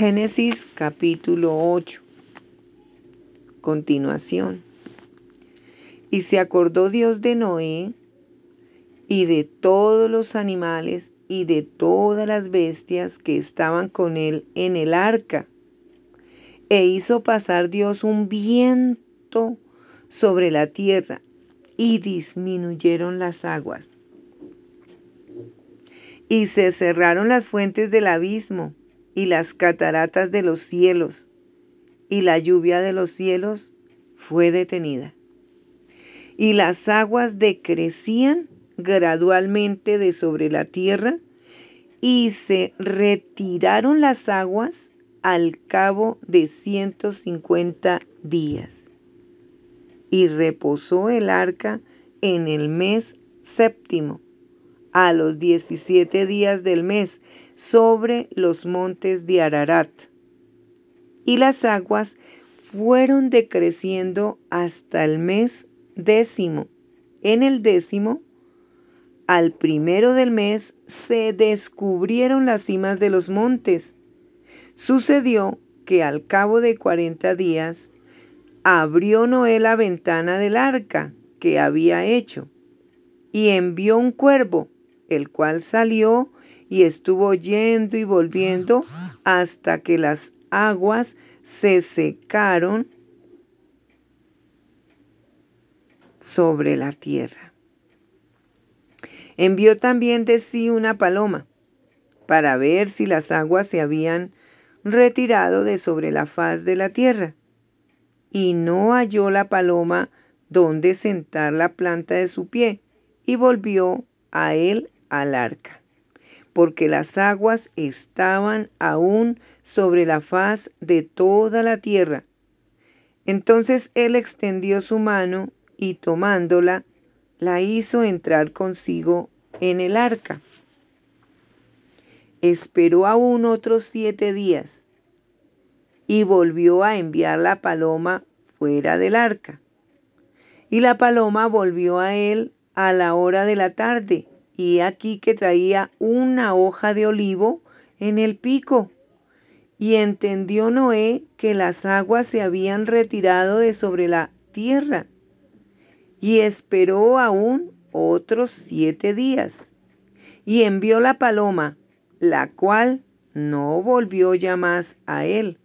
Génesis capítulo 8. Continuación. Y se acordó Dios de Noé y de todos los animales y de todas las bestias que estaban con él en el arca. E hizo pasar Dios un viento sobre la tierra y disminuyeron las aguas. Y se cerraron las fuentes del abismo y las cataratas de los cielos, y la lluvia de los cielos fue detenida. Y las aguas decrecían gradualmente de sobre la tierra, y se retiraron las aguas al cabo de 150 días. Y reposó el arca en el mes séptimo, a los 17 días del mes, sobre los montes de Ararat. Y las aguas fueron decreciendo hasta el mes décimo. En el décimo, al primero del mes, se descubrieron las cimas de los montes. Sucedió que al cabo de cuarenta días abrió Noé la ventana del arca que había hecho y envió un cuervo, el cual salió y estuvo yendo y volviendo hasta que las aguas se secaron sobre la tierra. Envió también de sí una paloma para ver si las aguas se habían retirado de sobre la faz de la tierra. Y no halló la paloma donde sentar la planta de su pie, y volvió a él al arca porque las aguas estaban aún sobre la faz de toda la tierra. Entonces él extendió su mano y tomándola, la hizo entrar consigo en el arca. Esperó aún otros siete días y volvió a enviar la paloma fuera del arca. Y la paloma volvió a él a la hora de la tarde y aquí que traía una hoja de olivo en el pico. Y entendió Noé que las aguas se habían retirado de sobre la tierra. Y esperó aún otros siete días. Y envió la paloma, la cual no volvió ya más a él.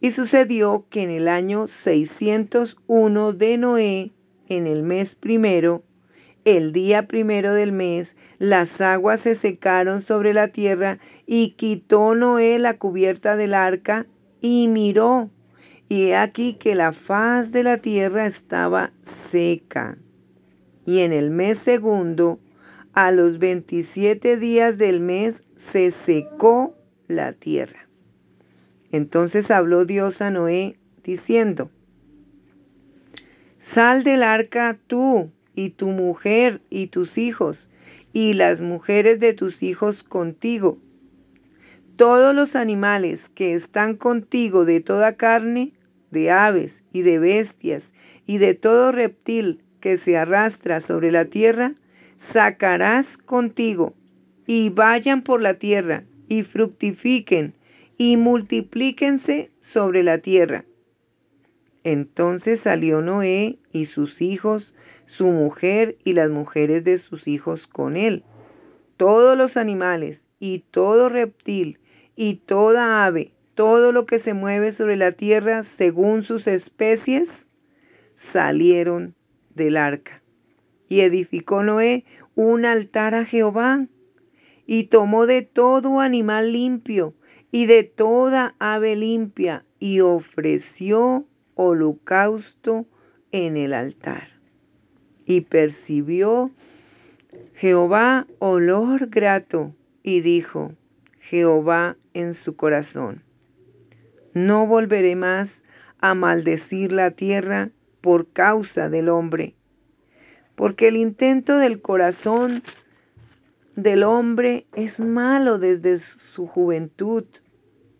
Y sucedió que en el año 601 de Noé, en el mes primero, el día primero del mes, las aguas se secaron sobre la tierra y quitó Noé la cubierta del arca y miró. Y he aquí que la faz de la tierra estaba seca. Y en el mes segundo, a los 27 días del mes, se secó la tierra. Entonces habló Dios a Noé diciendo, Sal del arca tú y tu mujer y tus hijos, y las mujeres de tus hijos contigo. Todos los animales que están contigo de toda carne, de aves y de bestias, y de todo reptil que se arrastra sobre la tierra, sacarás contigo, y vayan por la tierra, y fructifiquen, y multiplíquense sobre la tierra. Entonces salió Noé y sus hijos, su mujer y las mujeres de sus hijos con él. Todos los animales y todo reptil y toda ave, todo lo que se mueve sobre la tierra según sus especies, salieron del arca. Y edificó Noé un altar a Jehová y tomó de todo animal limpio y de toda ave limpia y ofreció holocausto en el altar. Y percibió Jehová olor grato y dijo Jehová en su corazón, no volveré más a maldecir la tierra por causa del hombre, porque el intento del corazón del hombre es malo desde su juventud,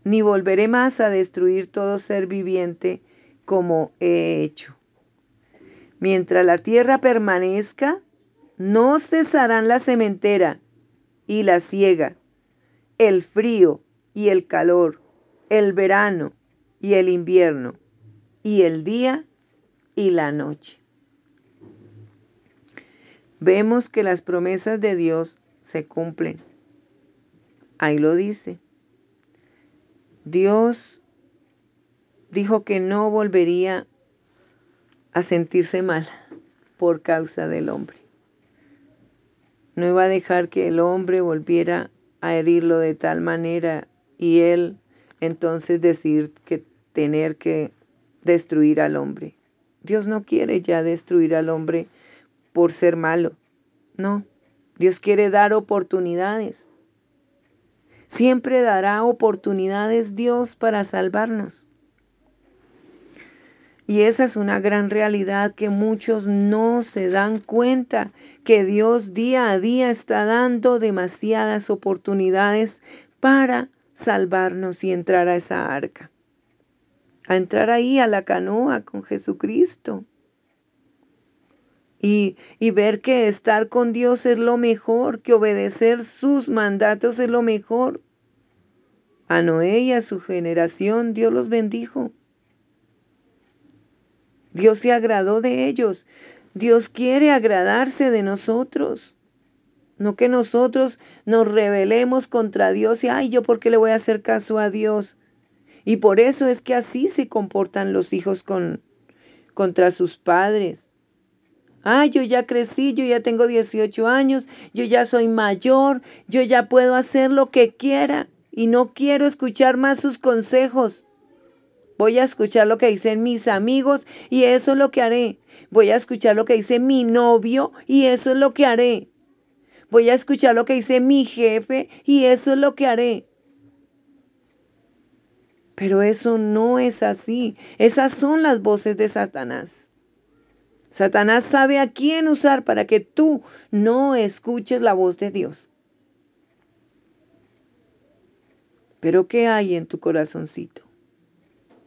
ni volveré más a destruir todo ser viviente como he hecho. Mientras la tierra permanezca, no cesarán la sementera y la siega, el frío y el calor, el verano y el invierno, y el día y la noche. Vemos que las promesas de Dios se cumplen. Ahí lo dice. Dios dijo que no volvería a sentirse mal por causa del hombre. No iba a dejar que el hombre volviera a herirlo de tal manera y él entonces decir que tener que destruir al hombre. Dios no quiere ya destruir al hombre por ser malo. No, Dios quiere dar oportunidades. Siempre dará oportunidades Dios para salvarnos. Y esa es una gran realidad que muchos no se dan cuenta, que Dios día a día está dando demasiadas oportunidades para salvarnos y entrar a esa arca. A entrar ahí a la canoa con Jesucristo. Y, y, ver que estar con Dios es lo mejor, que obedecer sus mandatos es lo mejor. A Noé y a su generación Dios los bendijo. Dios se agradó de ellos. Dios quiere agradarse de nosotros. No que nosotros nos rebelemos contra Dios y, ay, yo por qué le voy a hacer caso a Dios. Y por eso es que así se comportan los hijos con, contra sus padres. Ay, yo ya crecí, yo ya tengo 18 años, yo ya soy mayor, yo ya puedo hacer lo que quiera y no quiero escuchar más sus consejos. Voy a escuchar lo que dicen mis amigos y eso es lo que haré. Voy a escuchar lo que dice mi novio y eso es lo que haré. Voy a escuchar lo que dice mi jefe y eso es lo que haré. Pero eso no es así. Esas son las voces de Satanás. Satanás sabe a quién usar para que tú no escuches la voz de Dios. Pero ¿qué hay en tu corazoncito?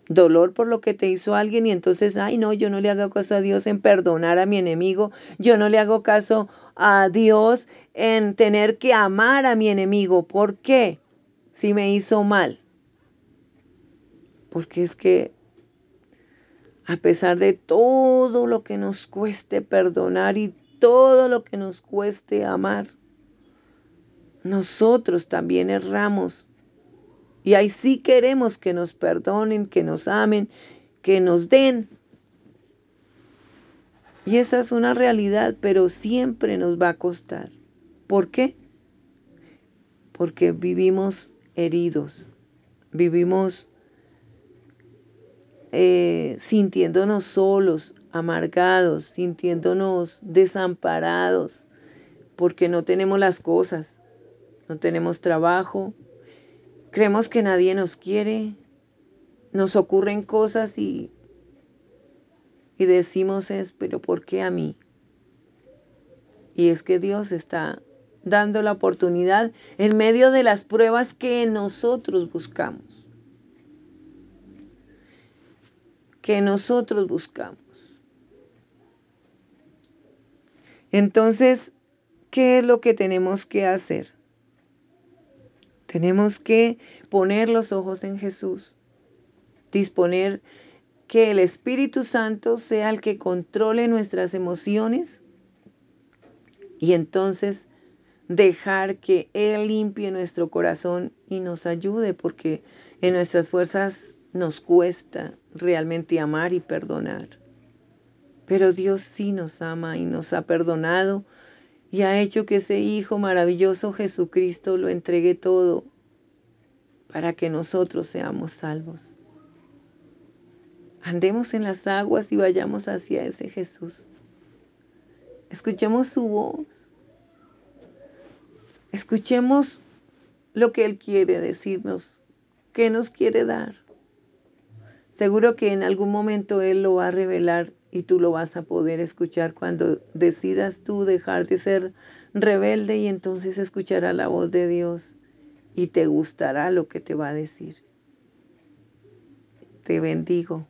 Dolor por lo que te hizo alguien y entonces, ay no, yo no le hago caso a Dios en perdonar a mi enemigo, yo no le hago caso a Dios en tener que amar a mi enemigo. ¿Por qué? Si me hizo mal. Porque es que a pesar de todo lo que nos cueste perdonar y todo lo que nos cueste amar, nosotros también erramos y ahí sí queremos que nos perdonen, que nos amen, que nos den. Y esa es una realidad, pero siempre nos va a costar. ¿Por qué? Porque vivimos heridos, vivimos eh, sintiéndonos solos, amargados, sintiéndonos desamparados, porque no tenemos las cosas, no tenemos trabajo, Creemos que nadie nos quiere, nos ocurren cosas y, y decimos es, pero ¿por qué a mí? Y es que Dios está dando la oportunidad en medio de las pruebas que nosotros buscamos. Que nosotros buscamos. Entonces, ¿qué es lo que tenemos que hacer? Tenemos que poner los ojos en Jesús, disponer que el Espíritu Santo sea el que controle nuestras emociones y entonces dejar que Él limpie nuestro corazón y nos ayude porque en nuestras fuerzas nos cuesta realmente amar y perdonar. Pero Dios sí nos ama y nos ha perdonado y ha hecho que ese Hijo maravilloso Jesucristo lo entregue todo para que nosotros seamos salvos. Andemos en las aguas y vayamos hacia ese Jesús. Escuchemos su voz. Escuchemos lo que Él quiere decirnos, qué nos quiere dar. Seguro que en algún momento Él lo va a revelar y tú lo vas a poder escuchar cuando decidas tú dejar de ser rebelde y entonces escuchará la voz de Dios y te gustará lo que te va a decir. Te bendigo.